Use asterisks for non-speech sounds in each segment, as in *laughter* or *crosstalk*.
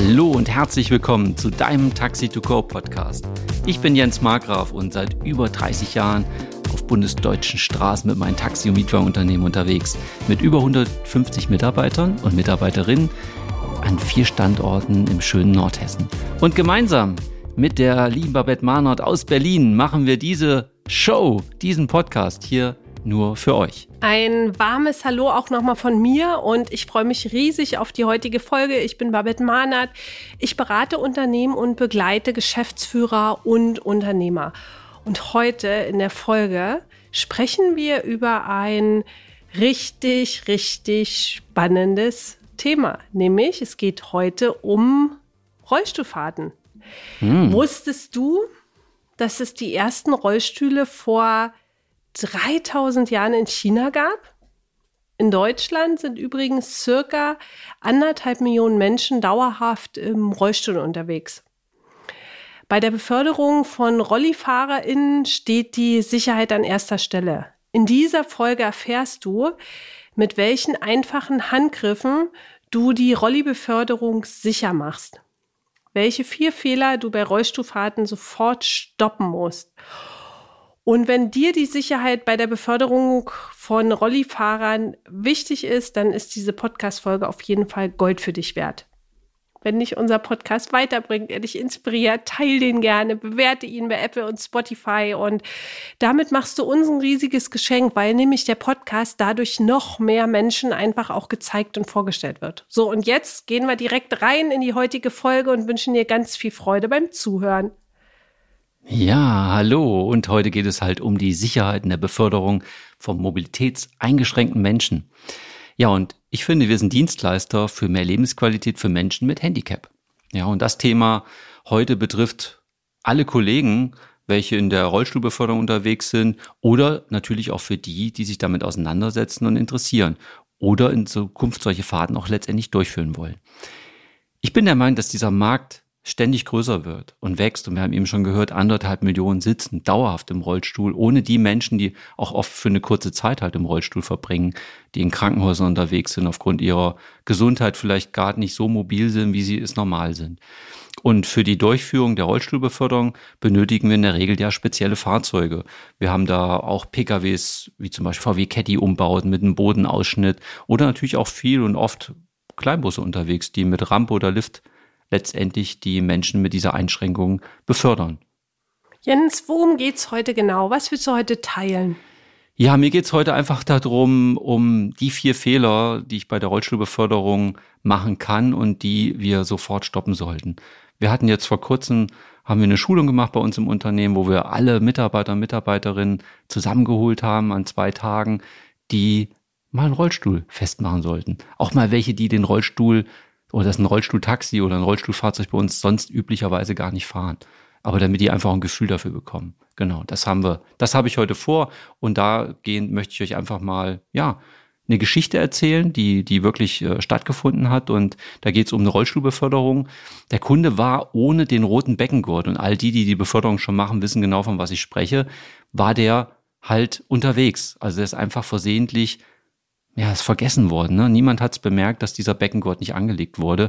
Hallo und herzlich willkommen zu deinem Taxi to Go Podcast. Ich bin Jens Markgraf und seit über 30 Jahren auf bundesdeutschen Straßen mit meinem Taxi- und Mietwagenunternehmen unterwegs. Mit über 150 Mitarbeitern und Mitarbeiterinnen an vier Standorten im schönen Nordhessen. Und gemeinsam mit der lieben Babette Mahnert aus Berlin machen wir diese Show, diesen Podcast hier nur für euch. Ein warmes Hallo auch nochmal von mir und ich freue mich riesig auf die heutige Folge. Ich bin Babette Mahnert. Ich berate Unternehmen und begleite Geschäftsführer und Unternehmer. Und heute in der Folge sprechen wir über ein richtig, richtig spannendes Thema. Nämlich es geht heute um Rollstuhlfahrten. Hm. Wusstest du, dass es die ersten Rollstühle vor 3000 Jahren in China gab? In Deutschland sind übrigens circa anderthalb Millionen Menschen dauerhaft im Rollstuhl unterwegs. Bei der Beförderung von RollifahrerInnen steht die Sicherheit an erster Stelle. In dieser Folge erfährst du, mit welchen einfachen Handgriffen du die Rollibeförderung sicher machst. Welche vier Fehler du bei Rollstuhlfahrten sofort stoppen musst. Und wenn dir die Sicherheit bei der Beförderung von Rollifahrern wichtig ist, dann ist diese Podcast-Folge auf jeden Fall Gold für dich wert. Wenn dich unser Podcast weiterbringt, er dich inspiriert, teil den gerne, bewerte ihn bei Apple und Spotify und damit machst du uns ein riesiges Geschenk, weil nämlich der Podcast dadurch noch mehr Menschen einfach auch gezeigt und vorgestellt wird. So, und jetzt gehen wir direkt rein in die heutige Folge und wünschen dir ganz viel Freude beim Zuhören. Ja, hallo. Und heute geht es halt um die Sicherheit in der Beförderung von mobilitätseingeschränkten Menschen. Ja, und ich finde, wir sind Dienstleister für mehr Lebensqualität für Menschen mit Handicap. Ja, und das Thema heute betrifft alle Kollegen, welche in der Rollstuhlbeförderung unterwegs sind oder natürlich auch für die, die sich damit auseinandersetzen und interessieren oder in Zukunft solche Fahrten auch letztendlich durchführen wollen. Ich bin der Meinung, dass dieser Markt ständig größer wird und wächst. Und wir haben eben schon gehört, anderthalb Millionen sitzen dauerhaft im Rollstuhl, ohne die Menschen, die auch oft für eine kurze Zeit halt im Rollstuhl verbringen, die in Krankenhäusern unterwegs sind, aufgrund ihrer Gesundheit vielleicht gar nicht so mobil sind, wie sie es normal sind. Und für die Durchführung der Rollstuhlbeförderung benötigen wir in der Regel ja spezielle Fahrzeuge. Wir haben da auch PKWs, wie zum Beispiel VW Caddy umbauten mit einem Bodenausschnitt oder natürlich auch viel und oft Kleinbusse unterwegs, die mit Rampe oder Lift letztendlich die Menschen mit dieser Einschränkung befördern. Jens, worum geht's heute genau? Was willst du heute teilen? Ja, mir geht's heute einfach darum, um die vier Fehler, die ich bei der Rollstuhlbeförderung machen kann und die wir sofort stoppen sollten. Wir hatten jetzt vor kurzem, haben wir eine Schulung gemacht bei uns im Unternehmen, wo wir alle Mitarbeiter und Mitarbeiterinnen zusammengeholt haben an zwei Tagen, die mal einen Rollstuhl festmachen sollten. Auch mal welche, die den Rollstuhl oder dass ein Rollstuhltaxi oder ein Rollstuhlfahrzeug bei uns sonst üblicherweise gar nicht fahren. Aber damit die einfach ein Gefühl dafür bekommen. Genau, das haben wir. Das habe ich heute vor. Und da gehend möchte ich euch einfach mal, ja, eine Geschichte erzählen, die, die wirklich äh, stattgefunden hat. Und da geht es um eine Rollstuhlbeförderung. Der Kunde war ohne den roten Beckengurt. Und all die, die die Beförderung schon machen, wissen genau, von was ich spreche, war der halt unterwegs. Also der ist einfach versehentlich ja, ist vergessen worden. Ne? Niemand hat es bemerkt, dass dieser Beckengurt nicht angelegt wurde.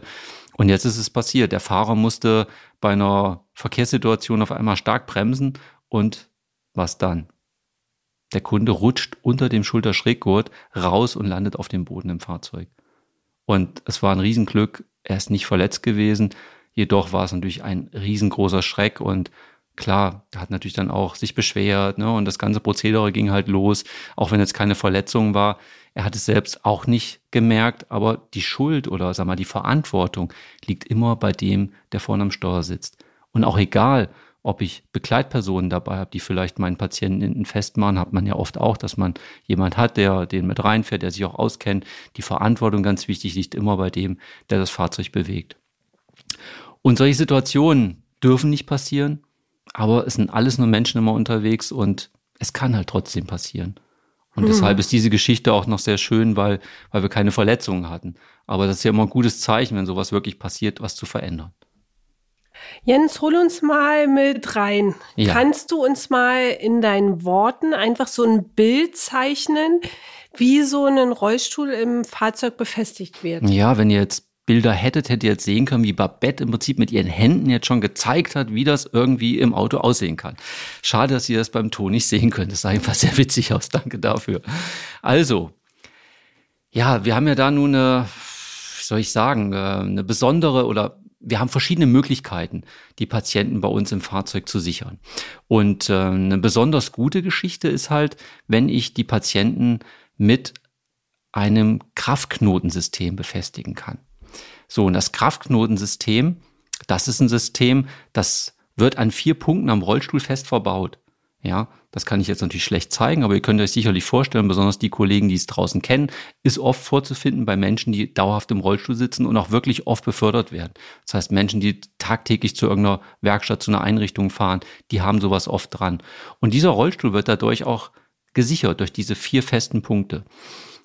Und jetzt ist es passiert. Der Fahrer musste bei einer Verkehrssituation auf einmal stark bremsen und was dann? Der Kunde rutscht unter dem Schulterschräggurt raus und landet auf dem Boden im Fahrzeug. Und es war ein Riesenglück, er ist nicht verletzt gewesen. Jedoch war es natürlich ein riesengroßer Schreck und klar, er hat natürlich dann auch sich beschwert, ne? Und das ganze Prozedere ging halt los, auch wenn jetzt keine Verletzung war. Er hat es selbst auch nicht gemerkt, aber die Schuld oder sag mal die Verantwortung liegt immer bei dem, der vorne am Steuer sitzt. Und auch egal, ob ich Begleitpersonen dabei habe, die vielleicht meinen Patienten hinten festmachen, hat man ja oft auch, dass man jemand hat, der den mit reinfährt, der sich auch auskennt. Die Verantwortung, ganz wichtig, liegt immer bei dem, der das Fahrzeug bewegt. Und solche Situationen dürfen nicht passieren, aber es sind alles nur Menschen immer unterwegs und es kann halt trotzdem passieren. Und mhm. deshalb ist diese Geschichte auch noch sehr schön, weil, weil wir keine Verletzungen hatten. Aber das ist ja immer ein gutes Zeichen, wenn sowas wirklich passiert, was zu verändern. Jens, hol uns mal mit rein. Ja. Kannst du uns mal in deinen Worten einfach so ein Bild zeichnen, wie so ein Rollstuhl im Fahrzeug befestigt wird? Ja, wenn ihr jetzt Bilder hättet, hättet ihr jetzt sehen können, wie Babette im Prinzip mit ihren Händen jetzt schon gezeigt hat, wie das irgendwie im Auto aussehen kann. Schade, dass ihr das beim Ton nicht sehen könnt. Das sah einfach sehr witzig aus. Danke dafür. Also, ja, wir haben ja da nun eine, wie soll ich sagen, äh, eine besondere oder wir haben verschiedene Möglichkeiten, die Patienten bei uns im Fahrzeug zu sichern. Und äh, eine besonders gute Geschichte ist halt, wenn ich die Patienten mit einem Kraftknotensystem befestigen kann. So, und das Kraftknotensystem, das ist ein System, das wird an vier Punkten am Rollstuhl fest verbaut. Ja, das kann ich jetzt natürlich schlecht zeigen, aber ihr könnt euch sicherlich vorstellen, besonders die Kollegen, die es draußen kennen, ist oft vorzufinden bei Menschen, die dauerhaft im Rollstuhl sitzen und auch wirklich oft befördert werden. Das heißt, Menschen, die tagtäglich zu irgendeiner Werkstatt, zu einer Einrichtung fahren, die haben sowas oft dran. Und dieser Rollstuhl wird dadurch auch gesichert durch diese vier festen Punkte.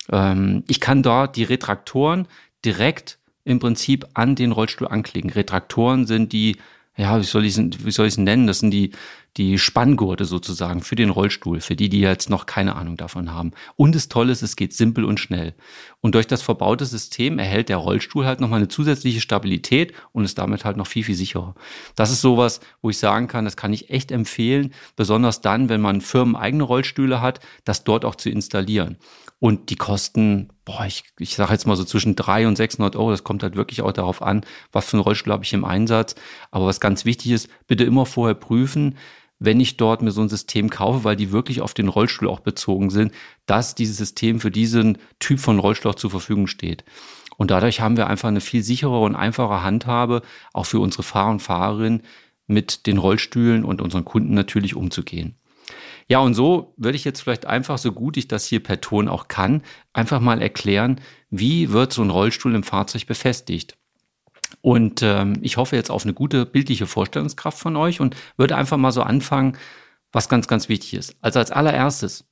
Ähm, ich kann dort die Retraktoren direkt im Prinzip an den Rollstuhl anklicken. Retraktoren sind die, ja, wie soll ich es, nennen? Das sind die, die Spanngurte sozusagen für den Rollstuhl, für die, die jetzt noch keine Ahnung davon haben. Und das Tolle ist, es geht simpel und schnell. Und durch das verbaute System erhält der Rollstuhl halt nochmal eine zusätzliche Stabilität und ist damit halt noch viel, viel sicherer. Das ist sowas, wo ich sagen kann, das kann ich echt empfehlen, besonders dann, wenn man firmeneigene Rollstühle hat, das dort auch zu installieren. Und die kosten, boah, ich, ich sage jetzt mal so zwischen 300 und 600 Euro. Das kommt halt wirklich auch darauf an, was für einen Rollstuhl habe ich im Einsatz. Aber was ganz wichtig ist, bitte immer vorher prüfen, wenn ich dort mir so ein System kaufe, weil die wirklich auf den Rollstuhl auch bezogen sind, dass dieses System für diesen Typ von Rollstuhl auch zur Verfügung steht. Und dadurch haben wir einfach eine viel sichere und einfache Handhabe, auch für unsere Fahrer und Fahrerinnen mit den Rollstühlen und unseren Kunden natürlich umzugehen. Ja, und so würde ich jetzt vielleicht einfach, so gut ich das hier per Ton auch kann, einfach mal erklären, wie wird so ein Rollstuhl im Fahrzeug befestigt. Und ähm, ich hoffe jetzt auf eine gute bildliche Vorstellungskraft von euch und würde einfach mal so anfangen, was ganz, ganz wichtig ist. Also als allererstes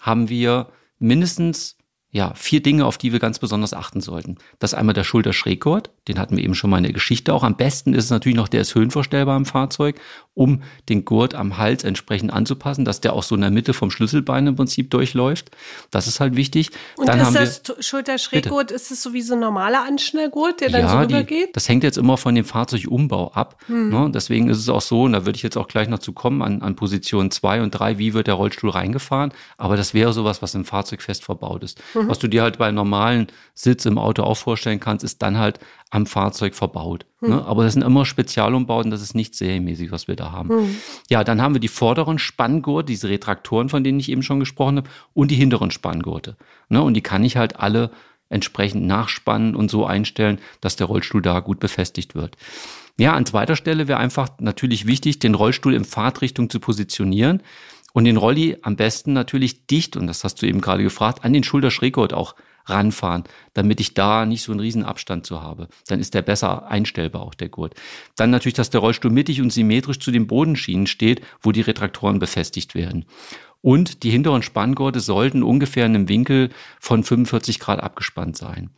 haben wir mindestens ja, vier Dinge, auf die wir ganz besonders achten sollten. Das ist einmal der Schulterschräggurt, den hatten wir eben schon mal in der Geschichte auch. Am besten ist es natürlich noch, der ist höhenverstellbar im Fahrzeug, um den Gurt am Hals entsprechend anzupassen, dass der auch so in der Mitte vom Schlüsselbein im Prinzip durchläuft. Das ist halt wichtig. Und dann ist haben das wir, Schulterschräggurt, ist es so wie so ein normaler Anschnellgurt, der dann ja, so rübergeht? Das hängt jetzt immer von dem Fahrzeugumbau ab. Hm. Ne? Deswegen ist es auch so, und da würde ich jetzt auch gleich noch zu kommen, an, an Position zwei und drei, wie wird der Rollstuhl reingefahren. Aber das wäre sowas, was im Fahrzeug fest verbaut ist. Hm. Was du dir halt bei normalen Sitz im Auto auch vorstellen kannst, ist dann halt am Fahrzeug verbaut. Hm. Ne? Aber das sind immer Spezialumbauten, das ist nicht serienmäßig, was wir da haben. Hm. Ja, dann haben wir die vorderen Spanngurte, diese Retraktoren, von denen ich eben schon gesprochen habe, und die hinteren Spanngurte. Ne? Und die kann ich halt alle entsprechend nachspannen und so einstellen, dass der Rollstuhl da gut befestigt wird. Ja, an zweiter Stelle wäre einfach natürlich wichtig, den Rollstuhl in Fahrtrichtung zu positionieren. Und den Rolli am besten natürlich dicht, und das hast du eben gerade gefragt, an den Schulterschräggurt auch ranfahren, damit ich da nicht so einen riesen Abstand zu habe. Dann ist der besser einstellbar, auch der Gurt. Dann natürlich, dass der Rollstuhl mittig und symmetrisch zu den Bodenschienen steht, wo die Retraktoren befestigt werden. Und die hinteren Spanngurte sollten ungefähr in einem Winkel von 45 Grad abgespannt sein.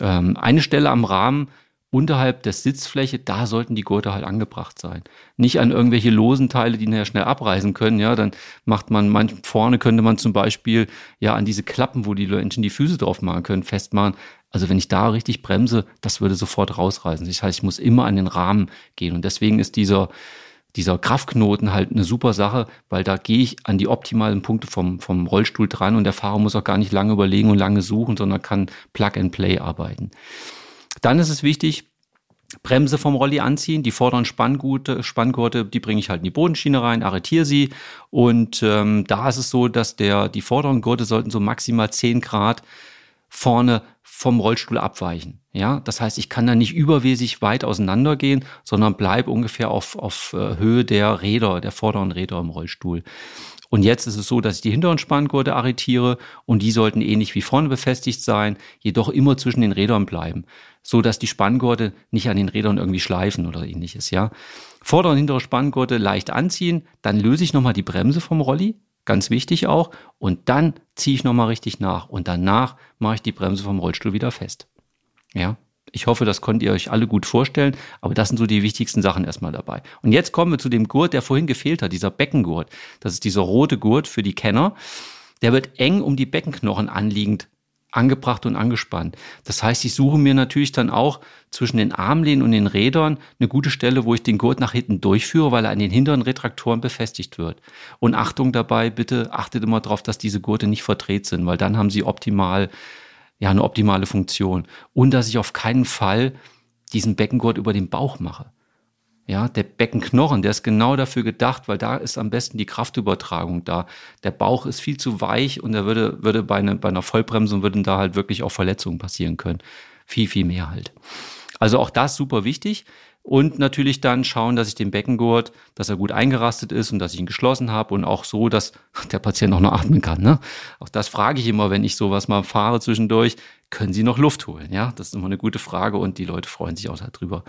Ähm, eine Stelle am Rahmen unterhalb der Sitzfläche, da sollten die Gurte halt angebracht sein. Nicht an irgendwelche losen Teile, die nachher schnell abreißen können. Ja, dann macht man, manch, vorne könnte man zum Beispiel ja an diese Klappen, wo die Menschen die Füße drauf machen können, festmachen. Also wenn ich da richtig bremse, das würde sofort rausreißen. Das heißt, ich muss immer an den Rahmen gehen. Und deswegen ist dieser, dieser Kraftknoten halt eine super Sache, weil da gehe ich an die optimalen Punkte vom, vom Rollstuhl dran und der Fahrer muss auch gar nicht lange überlegen und lange suchen, sondern kann Plug and Play arbeiten. Dann ist es wichtig, Bremse vom Rolli anziehen, die vorderen Spanngurte, Spanngurte, die bringe ich halt in die Bodenschiene rein, arretiere sie und ähm, da ist es so, dass der, die vorderen Gurte sollten so maximal 10 Grad vorne vom Rollstuhl abweichen. Ja, das heißt, ich kann da nicht übermäßig weit auseinandergehen, sondern bleib ungefähr auf, auf äh, Höhe der Räder, der vorderen Räder im Rollstuhl. Und jetzt ist es so, dass ich die hinteren Spanngurte arretiere und die sollten ähnlich wie vorne befestigt sein, jedoch immer zwischen den Rädern bleiben, so dass die Spanngurte nicht an den Rädern irgendwie schleifen oder ähnliches, ja. Vordere und hintere Spanngurte leicht anziehen, dann löse ich nochmal die Bremse vom Rolli, ganz wichtig auch, und dann ziehe ich nochmal richtig nach und danach mache ich die Bremse vom Rollstuhl wieder fest. Ja, ich hoffe, das könnt ihr euch alle gut vorstellen, aber das sind so die wichtigsten Sachen erstmal dabei. Und jetzt kommen wir zu dem Gurt, der vorhin gefehlt hat, dieser Beckengurt. Das ist dieser rote Gurt für die Kenner. Der wird eng um die Beckenknochen anliegend angebracht und angespannt. Das heißt, ich suche mir natürlich dann auch zwischen den Armlehnen und den Rädern eine gute Stelle, wo ich den Gurt nach hinten durchführe, weil er an den hinteren Retraktoren befestigt wird. Und Achtung dabei, bitte achtet immer darauf, dass diese Gurte nicht verdreht sind, weil dann haben sie optimal, ja, eine optimale Funktion. Und dass ich auf keinen Fall diesen Beckengurt über den Bauch mache. Ja, der Beckenknochen, der ist genau dafür gedacht, weil da ist am besten die Kraftübertragung da. Der Bauch ist viel zu weich und da würde, würde bei, eine, bei einer Vollbremsung würden da halt wirklich auch Verletzungen passieren können. Viel, viel mehr halt. Also auch das super wichtig. Und natürlich dann schauen, dass ich den Beckengurt, dass er gut eingerastet ist und dass ich ihn geschlossen habe und auch so, dass *laughs* der Patient auch noch atmen kann. Ne? Auch das frage ich immer, wenn ich sowas mal fahre zwischendurch. Können Sie noch Luft holen? Ja, das ist immer eine gute Frage und die Leute freuen sich auch darüber.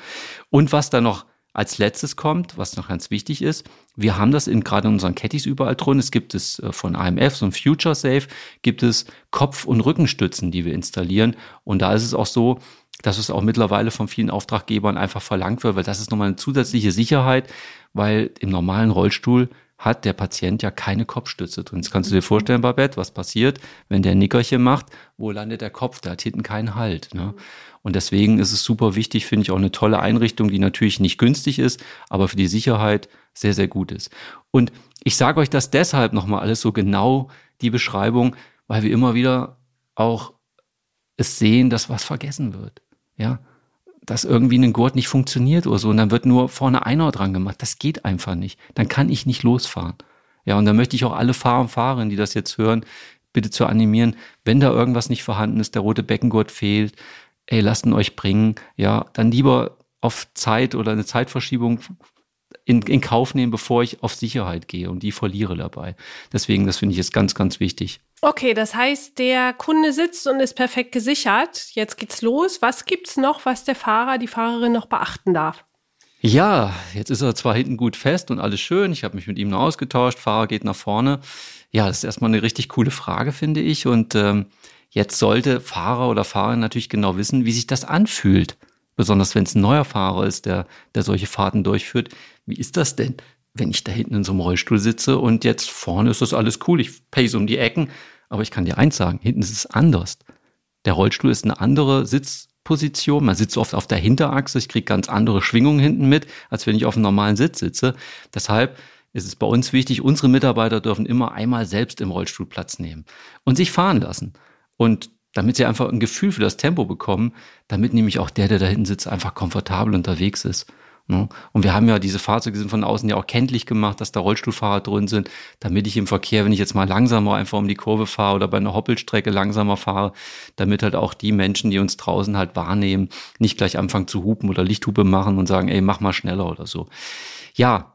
Und was da noch als letztes kommt, was noch ganz wichtig ist, wir haben das in, gerade in unseren Caddies überall drin. Es gibt es äh, von AMF, so ein Future Safe, gibt es Kopf- und Rückenstützen, die wir installieren. Und da ist es auch so, dass es auch mittlerweile von vielen Auftraggebern einfach verlangt wird, weil das ist nochmal eine zusätzliche Sicherheit, weil im normalen Rollstuhl hat der Patient ja keine Kopfstütze drin. Jetzt kannst du dir vorstellen, Babette, was passiert, wenn der Nickerchen macht, wo landet der Kopf? Der hat hinten keinen Halt. Ne? Und deswegen ist es super wichtig, finde ich auch eine tolle Einrichtung, die natürlich nicht günstig ist, aber für die Sicherheit sehr, sehr gut ist. Und ich sage euch das deshalb nochmal alles so genau, die Beschreibung, weil wir immer wieder auch es sehen, dass was vergessen wird. Ja, dass irgendwie ein Gurt nicht funktioniert oder so und dann wird nur vorne einer dran gemacht. Das geht einfach nicht. Dann kann ich nicht losfahren. Ja, und da möchte ich auch alle Fahrer und Fahrerinnen, die das jetzt hören, bitte zu animieren, wenn da irgendwas nicht vorhanden ist, der rote Beckengurt fehlt, ey, lasst ihn euch bringen, ja, dann lieber auf Zeit oder eine Zeitverschiebung in, in Kauf nehmen, bevor ich auf Sicherheit gehe und die verliere dabei. Deswegen, das finde ich jetzt ganz, ganz wichtig. Okay, das heißt, der Kunde sitzt und ist perfekt gesichert. Jetzt geht's los. Was gibt's noch, was der Fahrer, die Fahrerin noch beachten darf? Ja, jetzt ist er zwar hinten gut fest und alles schön. Ich habe mich mit ihm noch ausgetauscht. Fahrer geht nach vorne. Ja, das ist erstmal eine richtig coole Frage, finde ich. Und ähm, Jetzt sollte Fahrer oder Fahrerin natürlich genau wissen, wie sich das anfühlt. Besonders wenn es ein neuer Fahrer ist, der, der solche Fahrten durchführt. Wie ist das denn, wenn ich da hinten in so einem Rollstuhl sitze und jetzt vorne ist das alles cool, ich pace um die Ecken, aber ich kann dir eins sagen, hinten ist es anders. Der Rollstuhl ist eine andere Sitzposition. Man sitzt oft auf der Hinterachse. Ich kriege ganz andere Schwingungen hinten mit, als wenn ich auf einem normalen Sitz sitze. Deshalb ist es bei uns wichtig, unsere Mitarbeiter dürfen immer einmal selbst im Rollstuhl Platz nehmen und sich fahren lassen. Und damit sie einfach ein Gefühl für das Tempo bekommen, damit nämlich auch der, der da hinten sitzt, einfach komfortabel unterwegs ist. Ne? Und wir haben ja diese Fahrzeuge sind von außen ja auch kenntlich gemacht, dass da Rollstuhlfahrer drin sind, damit ich im Verkehr, wenn ich jetzt mal langsamer einfach um die Kurve fahre oder bei einer Hoppelstrecke langsamer fahre, damit halt auch die Menschen, die uns draußen halt wahrnehmen, nicht gleich anfangen zu hupen oder Lichthupe machen und sagen, ey, mach mal schneller oder so. Ja,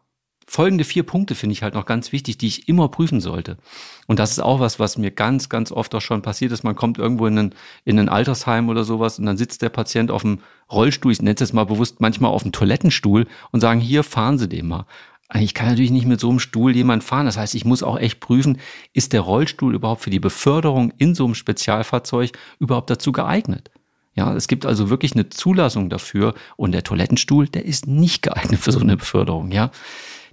folgende vier Punkte finde ich halt noch ganz wichtig, die ich immer prüfen sollte. Und das ist auch was, was mir ganz, ganz oft auch schon passiert ist. Man kommt irgendwo in ein, in ein Altersheim oder sowas und dann sitzt der Patient auf dem Rollstuhl, ich nenne es jetzt mal bewusst manchmal auf dem Toilettenstuhl und sagen, hier fahren Sie den mal. Ich kann natürlich nicht mit so einem Stuhl jemand fahren. Das heißt, ich muss auch echt prüfen, ist der Rollstuhl überhaupt für die Beförderung in so einem Spezialfahrzeug überhaupt dazu geeignet? Ja, es gibt also wirklich eine Zulassung dafür und der Toilettenstuhl, der ist nicht geeignet für so eine Beförderung, ja.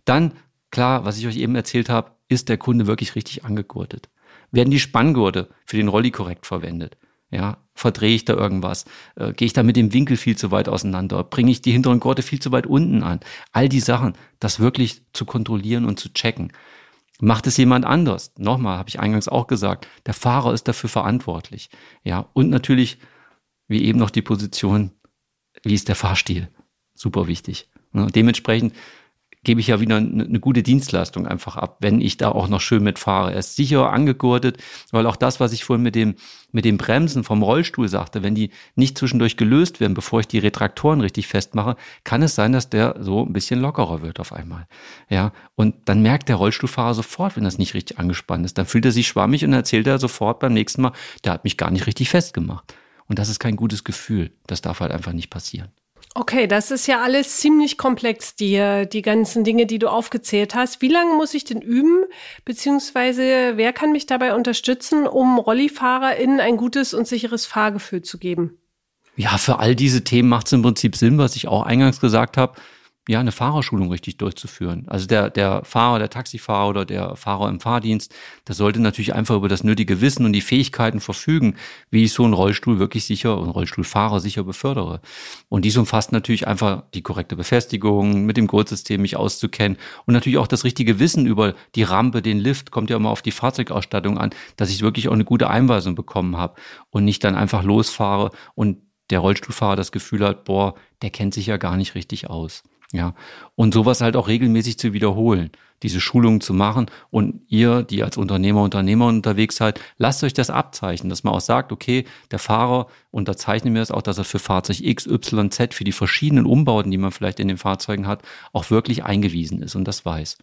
Dann, klar, was ich euch eben erzählt habe, ist der Kunde wirklich richtig angegurtet? Werden die Spanngurte für den Rolli korrekt verwendet? Ja, verdrehe ich da irgendwas? Äh, Gehe ich da mit dem Winkel viel zu weit auseinander? Bringe ich die hinteren Gurte viel zu weit unten an? All die Sachen, das wirklich zu kontrollieren und zu checken. Macht es jemand anders? Nochmal, habe ich eingangs auch gesagt, der Fahrer ist dafür verantwortlich. Ja, und natürlich, wie eben noch die Position, wie ist der Fahrstil? Super wichtig. Ja, dementsprechend gebe ich ja wieder eine, gute Dienstleistung einfach ab, wenn ich da auch noch schön mitfahre. Er ist sicher angegurtet, weil auch das, was ich vorhin mit dem, mit dem Bremsen vom Rollstuhl sagte, wenn die nicht zwischendurch gelöst werden, bevor ich die Retraktoren richtig festmache, kann es sein, dass der so ein bisschen lockerer wird auf einmal. Ja, und dann merkt der Rollstuhlfahrer sofort, wenn das nicht richtig angespannt ist. Dann fühlt er sich schwammig und erzählt er sofort beim nächsten Mal, der hat mich gar nicht richtig festgemacht. Und das ist kein gutes Gefühl. Das darf halt einfach nicht passieren. Okay, das ist ja alles ziemlich komplex, die, die ganzen Dinge, die du aufgezählt hast. Wie lange muss ich denn üben? Beziehungsweise wer kann mich dabei unterstützen, um RollifahrerInnen ein gutes und sicheres Fahrgefühl zu geben? Ja, für all diese Themen macht es im Prinzip Sinn, was ich auch eingangs gesagt habe. Ja, eine Fahrerschulung richtig durchzuführen. Also der, der Fahrer, der Taxifahrer oder der Fahrer im Fahrdienst, der sollte natürlich einfach über das nötige Wissen und die Fähigkeiten verfügen, wie ich so einen Rollstuhl wirklich sicher, einen Rollstuhlfahrer sicher befördere. Und dies umfasst natürlich einfach die korrekte Befestigung, mit dem Gurtsystem mich auszukennen und natürlich auch das richtige Wissen über die Rampe, den Lift, kommt ja immer auf die Fahrzeugausstattung an, dass ich wirklich auch eine gute Einweisung bekommen habe und nicht dann einfach losfahre und der Rollstuhlfahrer das Gefühl hat, boah, der kennt sich ja gar nicht richtig aus. Ja, und sowas halt auch regelmäßig zu wiederholen, diese Schulungen zu machen und ihr, die als Unternehmer, Unternehmer unterwegs seid, lasst euch das abzeichnen, dass man auch sagt, okay, der Fahrer unterzeichnet mir das auch, dass er für Fahrzeug X, Y, Z, für die verschiedenen Umbauten, die man vielleicht in den Fahrzeugen hat, auch wirklich eingewiesen ist und das weiß.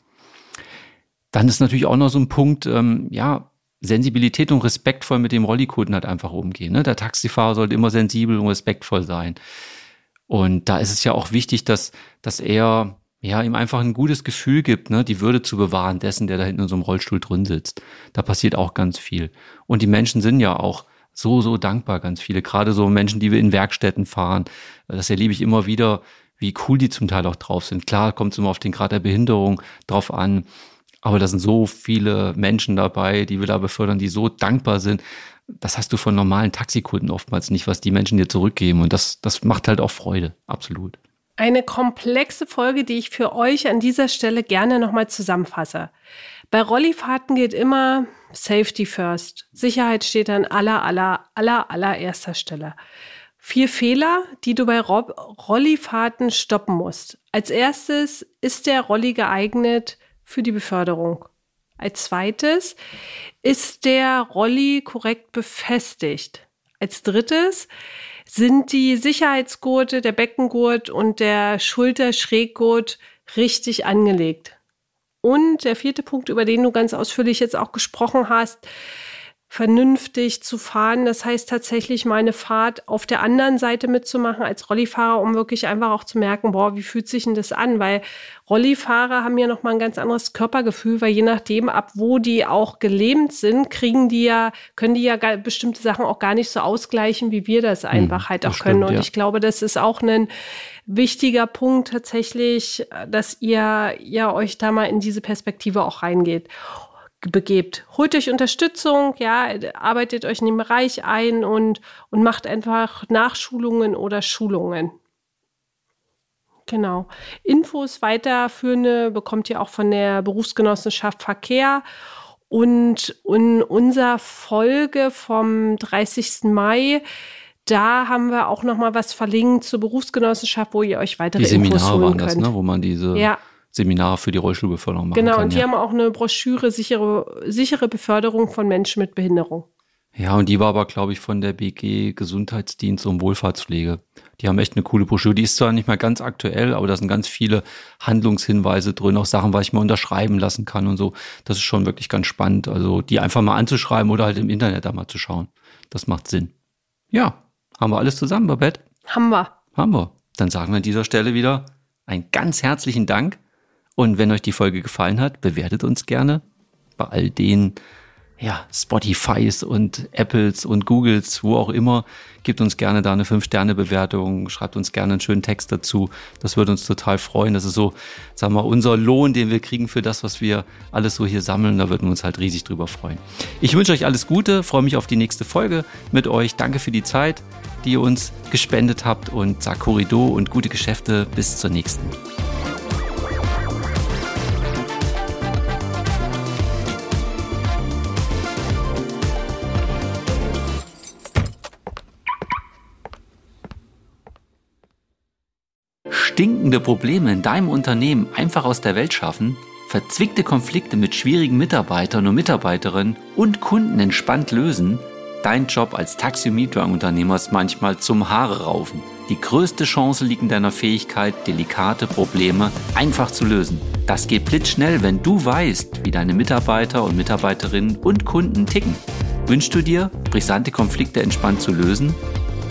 Dann ist natürlich auch noch so ein Punkt, ähm, ja, Sensibilität und respektvoll mit dem Rollikunden halt einfach umgehen. Ne? Der Taxifahrer sollte immer sensibel und respektvoll sein. Und da ist es ja auch wichtig, dass, dass er ja, ihm einfach ein gutes Gefühl gibt, ne, die Würde zu bewahren dessen, der da hinten in so einem Rollstuhl drin sitzt. Da passiert auch ganz viel. Und die Menschen sind ja auch so, so dankbar, ganz viele. Gerade so Menschen, die wir in Werkstätten fahren. Das erlebe ich immer wieder, wie cool die zum Teil auch drauf sind. Klar kommt es immer auf den Grad der Behinderung drauf an. Aber da sind so viele Menschen dabei, die wir da befördern, die so dankbar sind das hast du von normalen Taxikunden oftmals nicht, was die Menschen dir zurückgeben. Und das, das macht halt auch Freude, absolut. Eine komplexe Folge, die ich für euch an dieser Stelle gerne nochmal zusammenfasse. Bei Rollifahrten geht immer Safety first. Sicherheit steht an aller, aller, aller, allererster Stelle. Vier Fehler, die du bei Rollifahrten stoppen musst. Als erstes ist der Rolli geeignet für die Beförderung. Als zweites ist der Rolli korrekt befestigt. Als drittes sind die Sicherheitsgurte, der Beckengurt und der Schulterschräggurt richtig angelegt. Und der vierte Punkt, über den du ganz ausführlich jetzt auch gesprochen hast, vernünftig zu fahren. Das heißt tatsächlich meine Fahrt auf der anderen Seite mitzumachen als Rollifahrer, um wirklich einfach auch zu merken, boah, wie fühlt sich denn das an? Weil Rollifahrer haben ja noch mal ein ganz anderes Körpergefühl, weil je nachdem, ab wo die auch gelähmt sind, kriegen die ja, können die ja bestimmte Sachen auch gar nicht so ausgleichen, wie wir das hm, einfach hm, halt auch können. Stimmt, Und ja. ich glaube, das ist auch ein wichtiger Punkt tatsächlich, dass ihr ja euch da mal in diese Perspektive auch reingeht begebt. Holt euch Unterstützung, ja, arbeitet euch in den Bereich ein und, und macht einfach Nachschulungen oder Schulungen. Genau. Infos weiterführende bekommt ihr auch von der Berufsgenossenschaft Verkehr. Und in unserer Folge vom 30. Mai, da haben wir auch noch mal was verlinkt zur Berufsgenossenschaft, wo ihr euch weitere die Infos Seminare holen könnt. Das, ne, wo man diese ja. Seminar für die Rollstuhlbeförderung machen genau, kann. Genau, und die ja. haben auch eine Broschüre sichere, sichere Beförderung von Menschen mit Behinderung. Ja, und die war aber, glaube ich, von der BG Gesundheitsdienst und Wohlfahrtspflege. Die haben echt eine coole Broschüre. Die ist zwar nicht mehr ganz aktuell, aber da sind ganz viele Handlungshinweise drin, auch Sachen, was ich mir unterschreiben lassen kann und so. Das ist schon wirklich ganz spannend. Also die einfach mal anzuschreiben oder halt im Internet da mal zu schauen. Das macht Sinn. Ja, haben wir alles zusammen, Babette? Haben wir. Haben wir. Dann sagen wir an dieser Stelle wieder einen ganz herzlichen Dank und wenn euch die Folge gefallen hat, bewertet uns gerne bei all den ja, Spotifys und Apples und Googles, wo auch immer. Gebt uns gerne da eine 5-Sterne-Bewertung, schreibt uns gerne einen schönen Text dazu. Das würde uns total freuen. Das ist so, sagen wir, unser Lohn, den wir kriegen für das, was wir alles so hier sammeln. Da würden wir uns halt riesig drüber freuen. Ich wünsche euch alles Gute, freue mich auf die nächste Folge mit euch. Danke für die Zeit, die ihr uns gespendet habt und sag Corrido und gute Geschäfte. Bis zur nächsten. Stinkende Probleme in deinem Unternehmen einfach aus der Welt schaffen, verzwickte Konflikte mit schwierigen Mitarbeitern und Mitarbeiterinnen und Kunden entspannt lösen, dein Job als Taxi- und Mietwagenunternehmer ist manchmal zum Haare raufen. Die größte Chance liegt in deiner Fähigkeit, delikate Probleme einfach zu lösen. Das geht blitzschnell, wenn du weißt, wie deine Mitarbeiter und Mitarbeiterinnen und Kunden ticken. Wünschst du dir, brisante Konflikte entspannt zu lösen?